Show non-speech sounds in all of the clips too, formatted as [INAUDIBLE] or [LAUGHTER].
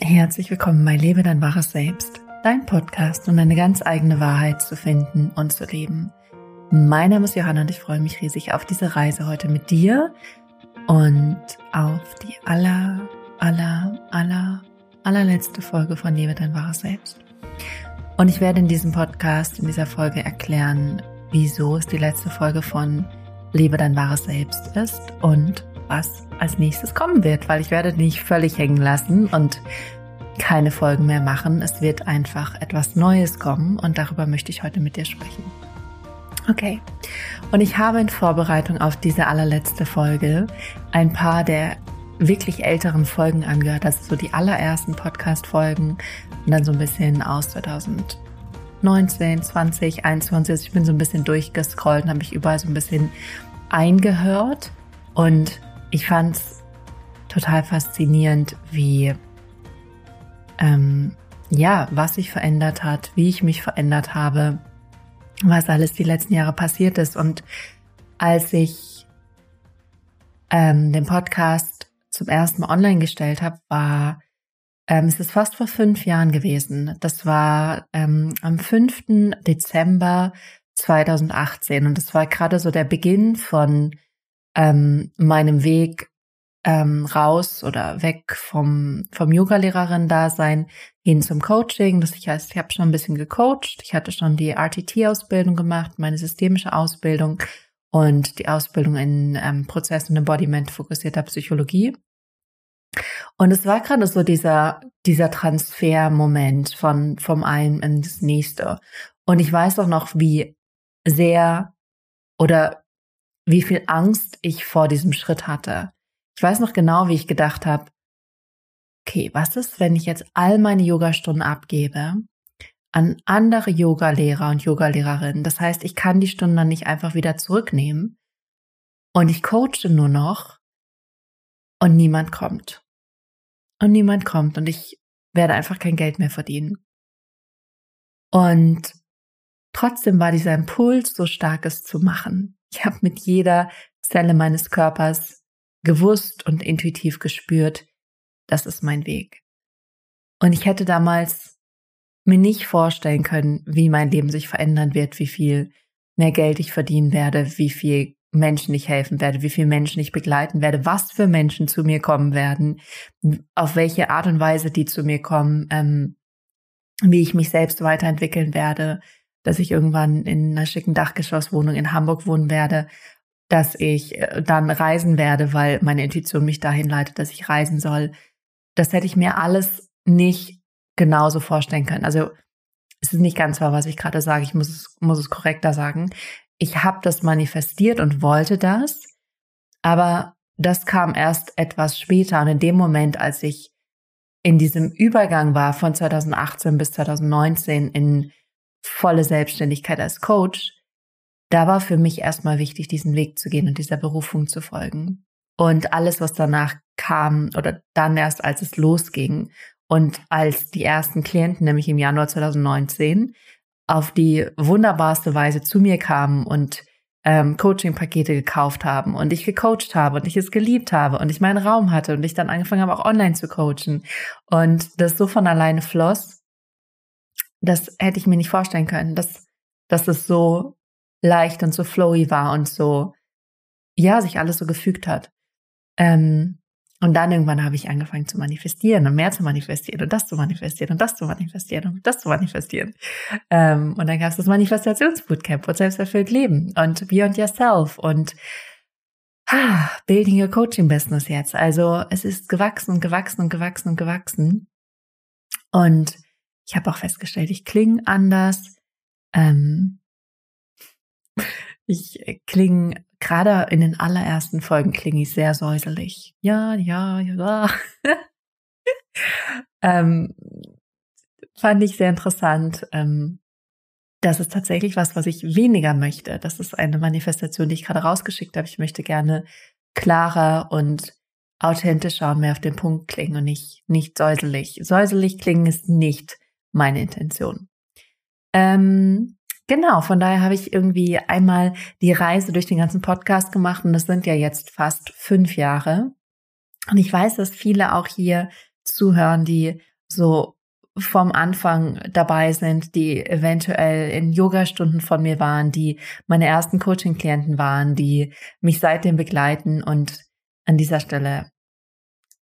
Herzlich willkommen bei Lebe dein wahres Selbst, dein Podcast, um deine ganz eigene Wahrheit zu finden und zu leben. Mein Name ist Johanna und ich freue mich riesig auf diese Reise heute mit dir und auf die aller, aller, aller, allerletzte Folge von Lebe dein wahres Selbst. Und ich werde in diesem Podcast, in dieser Folge erklären, wieso es die letzte Folge von Lebe dein wahres Selbst ist und was als nächstes kommen wird, weil ich werde dich völlig hängen lassen und keine Folgen mehr machen. Es wird einfach etwas Neues kommen und darüber möchte ich heute mit dir sprechen. Okay. Und ich habe in Vorbereitung auf diese allerletzte Folge ein paar der wirklich älteren Folgen angehört, also so die allerersten Podcast-Folgen und dann so ein bisschen aus 2019, 20, 21. Ich bin so ein bisschen durchgescrollt und habe mich überall so ein bisschen eingehört und ich fand es total faszinierend, wie, ähm, ja, was sich verändert hat, wie ich mich verändert habe, was alles die letzten Jahre passiert ist. Und als ich ähm, den Podcast zum ersten Mal online gestellt habe, war ähm, es ist fast vor fünf Jahren gewesen. Das war ähm, am 5. Dezember 2018 und das war gerade so der Beginn von ähm, meinem Weg ähm, raus oder weg vom, vom Yoga-Lehrerin-Dasein hin zum Coaching. Das heißt, ich habe schon ein bisschen gecoacht. Ich hatte schon die RTT-Ausbildung gemacht, meine systemische Ausbildung und die Ausbildung in ähm, Prozess- und Embodiment fokussierter Psychologie. Und es war gerade so dieser, dieser Transfermoment von, vom einen ins nächste. Und ich weiß auch noch, wie sehr oder wie viel Angst ich vor diesem Schritt hatte. Ich weiß noch genau, wie ich gedacht habe, okay, was ist, wenn ich jetzt all meine Yogastunden abgebe an andere Yogalehrer und Yogalehrerinnen? Das heißt, ich kann die Stunden dann nicht einfach wieder zurücknehmen und ich coache nur noch und niemand kommt. Und niemand kommt und ich werde einfach kein Geld mehr verdienen. Und trotzdem war dieser Impuls so stark, es zu machen. Ich habe mit jeder Zelle meines Körpers gewusst und intuitiv gespürt, das ist mein Weg. Und ich hätte damals mir nicht vorstellen können, wie mein Leben sich verändern wird, wie viel mehr Geld ich verdienen werde, wie viel Menschen ich helfen werde, wie viel Menschen ich begleiten werde, was für Menschen zu mir kommen werden, auf welche Art und Weise die zu mir kommen, ähm, wie ich mich selbst weiterentwickeln werde, dass ich irgendwann in einer schicken Dachgeschosswohnung in Hamburg wohnen werde, dass ich äh, dann reisen werde, weil meine Intuition mich dahin leitet, dass ich reisen soll. Das hätte ich mir alles nicht genauso vorstellen können. Also es ist nicht ganz wahr, was ich gerade sage. Ich muss es, muss es korrekter sagen. Ich habe das manifestiert und wollte das, aber das kam erst etwas später und in dem Moment, als ich in diesem Übergang war von 2018 bis 2019 in volle Selbstständigkeit als Coach, da war für mich erstmal wichtig, diesen Weg zu gehen und dieser Berufung zu folgen. Und alles, was danach kam oder dann erst, als es losging und als die ersten Klienten, nämlich im Januar 2019, auf die wunderbarste Weise zu mir kamen und ähm, Coaching-Pakete gekauft haben und ich gecoacht habe und ich es geliebt habe und ich meinen Raum hatte und ich dann angefangen habe, auch online zu coachen und das so von alleine floss, das hätte ich mir nicht vorstellen können, dass, dass es so leicht und so flowy war und so, ja, sich alles so gefügt hat. Ähm, und dann irgendwann habe ich angefangen zu manifestieren und mehr zu manifestieren und das zu manifestieren und das zu manifestieren und das zu manifestieren. Ähm, und dann gab es das Manifestationsbootcamp und selbsterfüllt Leben und Beyond Yourself und ah, Building Your Coaching Business jetzt. Also es ist gewachsen und gewachsen und gewachsen und gewachsen. Und ich habe auch festgestellt, ich klinge anders. Ähm, ich klinge gerade in den allerersten Folgen klinge ich sehr säuselig. Ja, ja, ja. [LAUGHS] ähm, fand ich sehr interessant. Ähm, das ist tatsächlich was, was ich weniger möchte. Das ist eine Manifestation, die ich gerade rausgeschickt habe. Ich möchte gerne klarer und authentischer und mehr auf den Punkt klingen und nicht, nicht säuselig. Säuselig klingen ist nicht meine Intention. Ähm, genau, von daher habe ich irgendwie einmal die Reise durch den ganzen Podcast gemacht und das sind ja jetzt fast fünf Jahre. Und ich weiß, dass viele auch hier zuhören, die so vom Anfang dabei sind, die eventuell in Yogastunden von mir waren, die meine ersten Coaching-Klienten waren, die mich seitdem begleiten und an dieser Stelle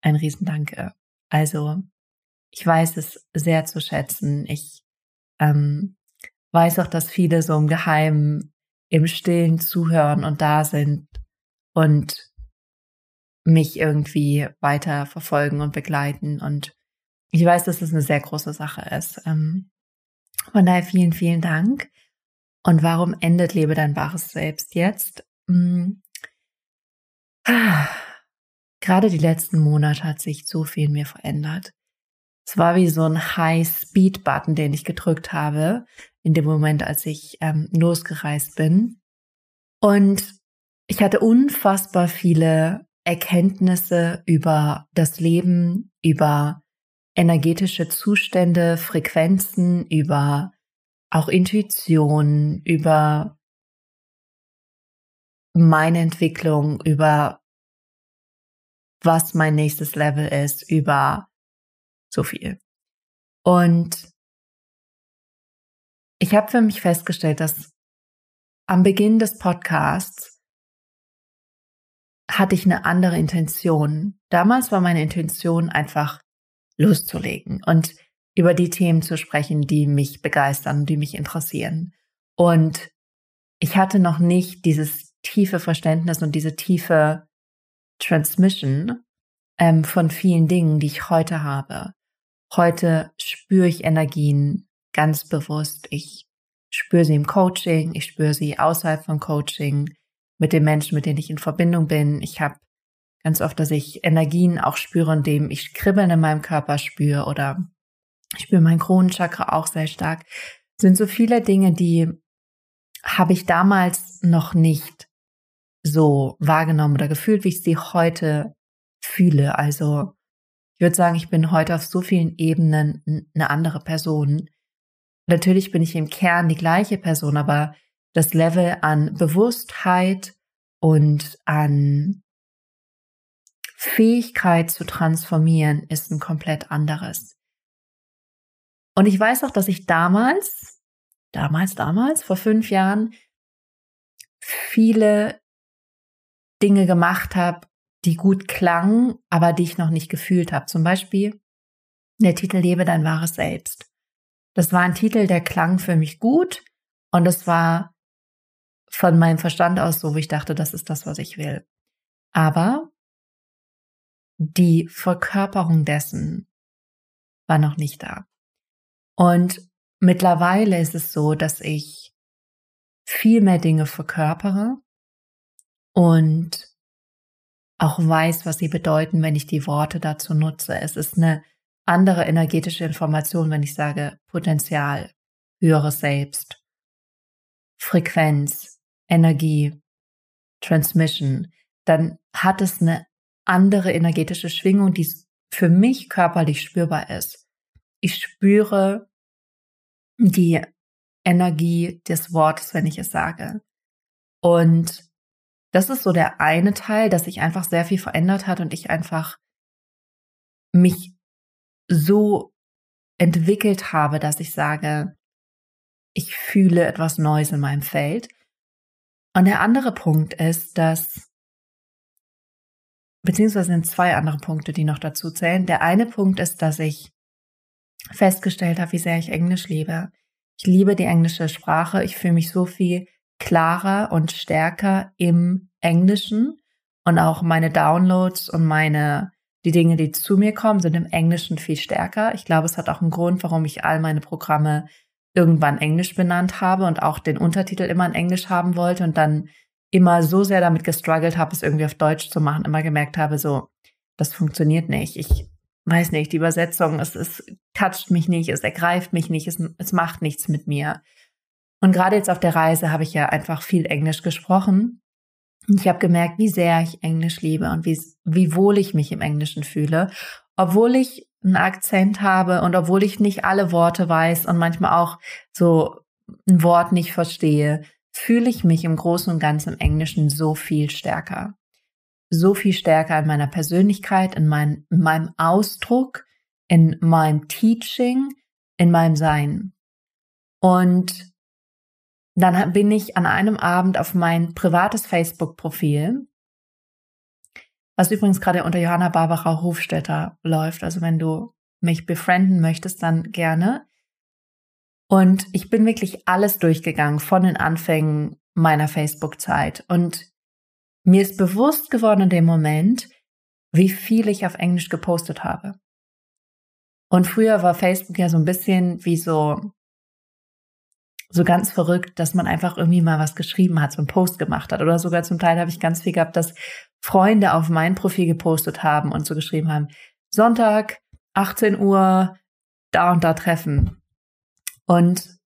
ein Riesendanke. Also ich weiß es sehr zu schätzen. Ich ähm, weiß auch, dass viele so im Geheimen, im Stillen zuhören und da sind und mich irgendwie weiter verfolgen und begleiten. Und ich weiß, dass es eine sehr große Sache ist. Ähm, von daher vielen, vielen Dank. Und warum endet Lebe dein wahres Selbst jetzt? Hm. Gerade die letzten Monate hat sich so viel in mir verändert. Es war wie so ein High-Speed-Button, den ich gedrückt habe, in dem Moment, als ich ähm, losgereist bin. Und ich hatte unfassbar viele Erkenntnisse über das Leben, über energetische Zustände, Frequenzen, über auch Intuition, über meine Entwicklung, über was mein nächstes Level ist, über so viel. Und ich habe für mich festgestellt, dass am Beginn des Podcasts hatte ich eine andere Intention. Damals war meine Intention einfach loszulegen und über die Themen zu sprechen, die mich begeistern, die mich interessieren. Und ich hatte noch nicht dieses tiefe Verständnis und diese tiefe Transmission ähm, von vielen Dingen, die ich heute habe. Heute spüre ich Energien ganz bewusst. Ich spüre sie im Coaching, ich spüre sie außerhalb von Coaching, mit den Menschen, mit denen ich in Verbindung bin. Ich habe ganz oft, dass ich Energien auch spüre, indem ich Kribbeln in meinem Körper spüre oder ich spüre mein Kronenchakra auch sehr stark. Das sind so viele Dinge, die habe ich damals noch nicht so wahrgenommen oder gefühlt, wie ich sie heute fühle. Also ich würde sagen, ich bin heute auf so vielen Ebenen eine andere Person. Natürlich bin ich im Kern die gleiche Person, aber das Level an Bewusstheit und an Fähigkeit zu transformieren ist ein komplett anderes. Und ich weiß auch, dass ich damals, damals, damals, vor fünf Jahren, viele Dinge gemacht habe, die gut klangen, aber die ich noch nicht gefühlt habe. Zum Beispiel der Titel Lebe dein wahres Selbst. Das war ein Titel, der klang für mich gut und es war von meinem Verstand aus so, wie ich dachte, das ist das, was ich will. Aber die Verkörperung dessen war noch nicht da. Und mittlerweile ist es so, dass ich viel mehr Dinge verkörpere und auch weiß, was sie bedeuten, wenn ich die Worte dazu nutze. Es ist eine andere energetische Information, wenn ich sage Potenzial, höheres Selbst, Frequenz, Energie, Transmission, dann hat es eine andere energetische Schwingung, die für mich körperlich spürbar ist. Ich spüre die Energie des Wortes, wenn ich es sage. Und das ist so der eine Teil, dass sich einfach sehr viel verändert hat und ich einfach mich so entwickelt habe, dass ich sage, ich fühle etwas Neues in meinem Feld. Und der andere Punkt ist, dass, beziehungsweise sind zwei andere Punkte, die noch dazu zählen. Der eine Punkt ist, dass ich festgestellt habe, wie sehr ich Englisch liebe. Ich liebe die englische Sprache. Ich fühle mich so viel klarer und stärker im Englischen und auch meine Downloads und meine die Dinge, die zu mir kommen, sind im Englischen viel stärker. Ich glaube, es hat auch einen Grund, warum ich all meine Programme irgendwann Englisch benannt habe und auch den Untertitel immer in Englisch haben wollte und dann immer so sehr damit gestruggelt habe, es irgendwie auf Deutsch zu machen, immer gemerkt habe, so, das funktioniert nicht. Ich weiß nicht, die Übersetzung, es, es toucht mich nicht, es ergreift mich nicht, es, es macht nichts mit mir. Und gerade jetzt auf der Reise habe ich ja einfach viel Englisch gesprochen. Und ich habe gemerkt, wie sehr ich Englisch liebe und wie, wie wohl ich mich im Englischen fühle, obwohl ich einen Akzent habe und obwohl ich nicht alle Worte weiß und manchmal auch so ein Wort nicht verstehe, fühle ich mich im Großen und Ganzen im Englischen so viel stärker. So viel stärker in meiner Persönlichkeit, in, mein, in meinem Ausdruck, in meinem Teaching, in meinem Sein. Und dann bin ich an einem Abend auf mein privates Facebook-Profil, was übrigens gerade unter Johanna Barbara Hofstetter läuft. Also wenn du mich befrienden möchtest, dann gerne. Und ich bin wirklich alles durchgegangen von den Anfängen meiner Facebook-Zeit. Und mir ist bewusst geworden in dem Moment, wie viel ich auf Englisch gepostet habe. Und früher war Facebook ja so ein bisschen wie so, so ganz verrückt, dass man einfach irgendwie mal was geschrieben hat, so einen Post gemacht hat. Oder sogar zum Teil habe ich ganz viel gehabt, dass Freunde auf mein Profil gepostet haben und so geschrieben haben, Sonntag, 18 Uhr, da und da treffen. Und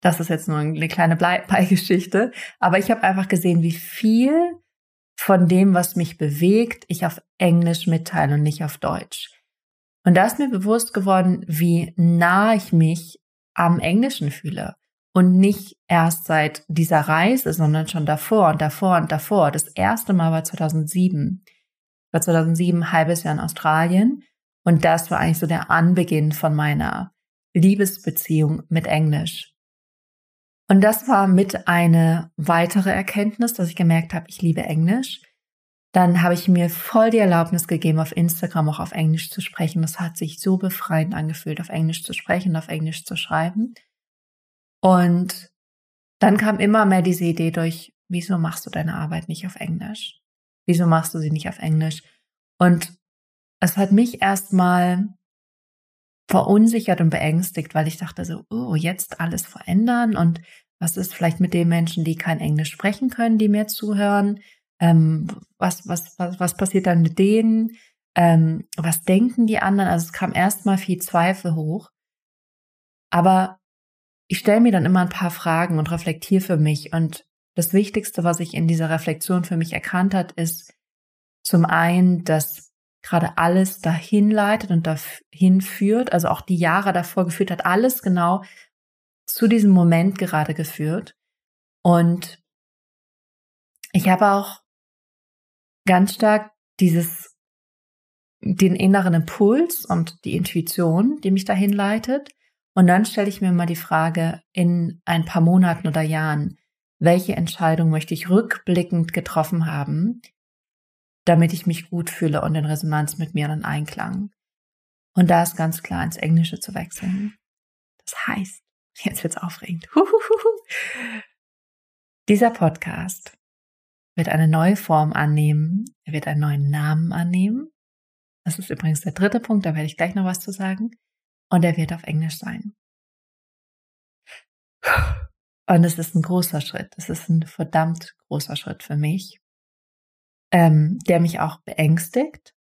das ist jetzt nur eine kleine [LAUGHS] Beigeschichte. Aber ich habe einfach gesehen, wie viel von dem, was mich bewegt, ich auf Englisch mitteile und nicht auf Deutsch. Und da ist mir bewusst geworden, wie nah ich mich am Englischen fühle. Und nicht erst seit dieser Reise, sondern schon davor und davor und davor. Das erste Mal war 2007. War 2007 ein halbes Jahr in Australien. Und das war eigentlich so der Anbeginn von meiner Liebesbeziehung mit Englisch. Und das war mit eine weitere Erkenntnis, dass ich gemerkt habe, ich liebe Englisch. Dann habe ich mir voll die Erlaubnis gegeben, auf Instagram auch auf Englisch zu sprechen. Das hat sich so befreiend angefühlt, auf Englisch zu sprechen, auf Englisch zu schreiben. Und dann kam immer mehr diese Idee durch, wieso machst du deine Arbeit nicht auf Englisch? Wieso machst du sie nicht auf Englisch? Und es hat mich erstmal verunsichert und beängstigt, weil ich dachte so, oh, jetzt alles verändern und was ist vielleicht mit den Menschen, die kein Englisch sprechen können, die mir zuhören? Ähm, was, was, was, was passiert dann mit denen? Ähm, was denken die anderen? Also es kam erstmal viel Zweifel hoch. Aber ich stelle mir dann immer ein paar Fragen und reflektiere für mich. Und das Wichtigste, was ich in dieser Reflexion für mich erkannt hat, ist zum einen, dass gerade alles dahin leitet und dahin führt, also auch die Jahre davor geführt hat, alles genau zu diesem Moment gerade geführt. Und ich habe auch ganz stark dieses, den inneren Impuls und die Intuition, die mich dahin leitet. Und dann stelle ich mir mal die Frage in ein paar Monaten oder Jahren, welche Entscheidung möchte ich rückblickend getroffen haben, damit ich mich gut fühle und in Resonanz mit mir in Einklang. Und da ist ganz klar ins Englische zu wechseln. Das heißt, [LAUGHS] jetzt wird's aufregend. [LAUGHS] Dieser Podcast wird eine neue Form annehmen. Er wird einen neuen Namen annehmen. Das ist übrigens der dritte Punkt, da werde ich gleich noch was zu sagen. Und er wird auf Englisch sein. Und es ist ein großer Schritt. Es ist ein verdammt großer Schritt für mich ähm, der mich auch beängstigt,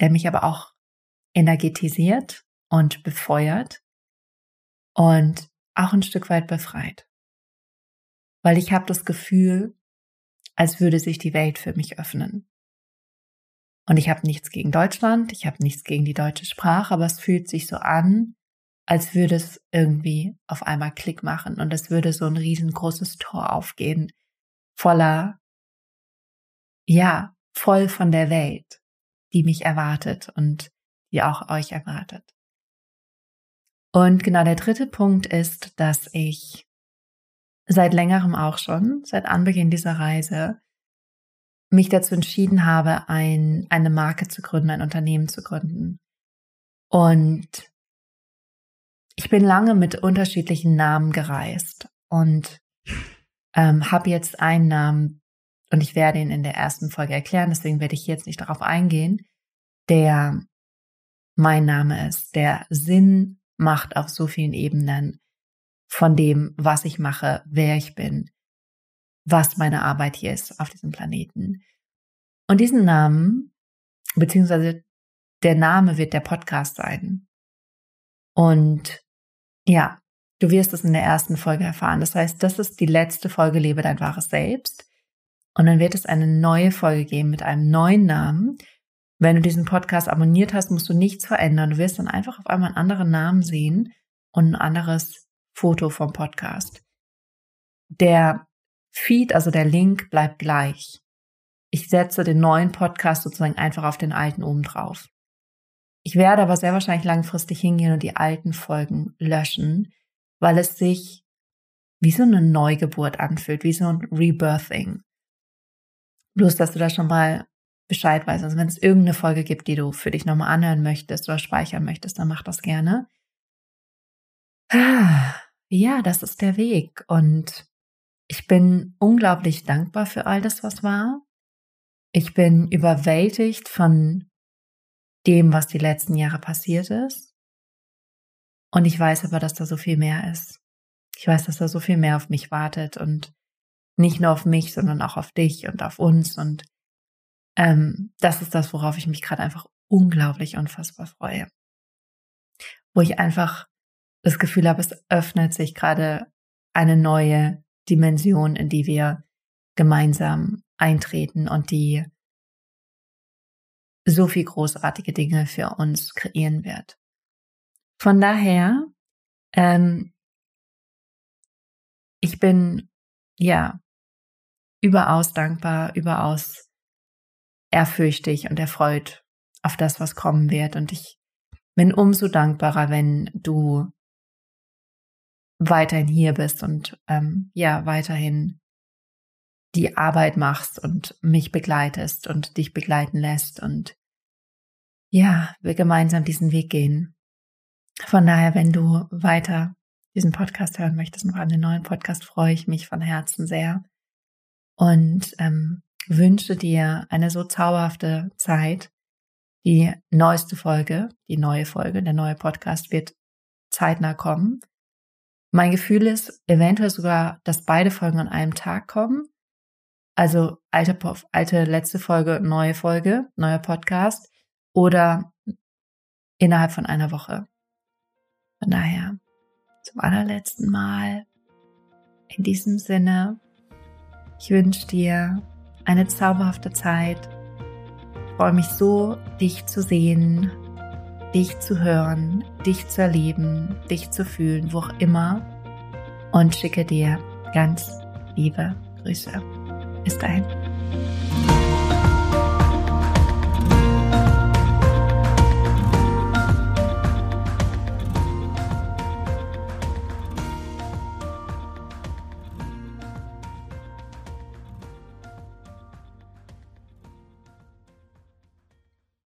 der mich aber auch energetisiert und befeuert und auch ein Stück weit befreit. Weil ich habe das Gefühl, als würde sich die Welt für mich öffnen. Und ich habe nichts gegen Deutschland, ich habe nichts gegen die deutsche Sprache, aber es fühlt sich so an, als würde es irgendwie auf einmal Klick machen und es würde so ein riesengroßes Tor aufgehen, voller ja, voll von der Welt, die mich erwartet und die auch euch erwartet. Und genau der dritte Punkt ist, dass ich seit längerem auch schon, seit Anbeginn dieser Reise, mich dazu entschieden habe, ein, eine Marke zu gründen, ein Unternehmen zu gründen. Und ich bin lange mit unterschiedlichen Namen gereist und ähm, habe jetzt einen Namen, und ich werde ihn in der ersten Folge erklären, deswegen werde ich jetzt nicht darauf eingehen, der mein Name ist, der Sinn macht auf so vielen Ebenen von dem, was ich mache, wer ich bin, was meine Arbeit hier ist auf diesem Planeten. Und diesen Namen, beziehungsweise der Name wird der Podcast sein. Und ja, du wirst es in der ersten Folge erfahren. Das heißt, das ist die letzte Folge Lebe dein wahres Selbst. Und dann wird es eine neue Folge geben mit einem neuen Namen. Wenn du diesen Podcast abonniert hast, musst du nichts verändern. Du wirst dann einfach auf einmal einen anderen Namen sehen und ein anderes Foto vom Podcast. Der Feed, also der Link, bleibt gleich. Ich setze den neuen Podcast sozusagen einfach auf den alten oben drauf. Ich werde aber sehr wahrscheinlich langfristig hingehen und die alten Folgen löschen, weil es sich wie so eine Neugeburt anfühlt, wie so ein Rebirthing. Bloß, dass du da schon mal Bescheid weißt. Also wenn es irgendeine Folge gibt, die du für dich nochmal anhören möchtest oder speichern möchtest, dann mach das gerne. Ja, das ist der Weg. Und ich bin unglaublich dankbar für all das, was war. Ich bin überwältigt von dem, was die letzten Jahre passiert ist. Und ich weiß aber, dass da so viel mehr ist. Ich weiß, dass da so viel mehr auf mich wartet und nicht nur auf mich, sondern auch auf dich und auf uns. Und ähm, das ist das, worauf ich mich gerade einfach unglaublich unfassbar freue. Wo ich einfach das Gefühl habe, es öffnet sich gerade eine neue Dimension, in die wir gemeinsam eintreten und die so viel großartige Dinge für uns kreieren wird. Von daher, ähm, ich bin ja überaus dankbar, überaus ehrfürchtig und erfreut auf das, was kommen wird. Und ich bin umso dankbarer, wenn du weiterhin hier bist und ähm, ja, weiterhin die Arbeit machst und mich begleitest und dich begleiten lässt und ja, wir gemeinsam diesen Weg gehen. Von daher, wenn du weiter diesen Podcast hören möchtest, noch den neuen Podcast, freue ich mich von Herzen sehr und ähm, wünsche dir eine so zauberhafte Zeit. Die neueste Folge, die neue Folge, der neue Podcast wird zeitnah kommen. Mein Gefühl ist eventuell sogar, dass beide Folgen an einem Tag kommen. Also alte, alte letzte Folge, neue Folge, neuer Podcast oder innerhalb von einer Woche. Von daher, zum allerletzten Mal, in diesem Sinne, ich wünsche dir eine zauberhafte Zeit. Ich freue mich so, dich zu sehen, dich zu hören, dich zu erleben, dich zu fühlen, wo auch immer. Und schicke dir ganz liebe Grüße. Bis dahin.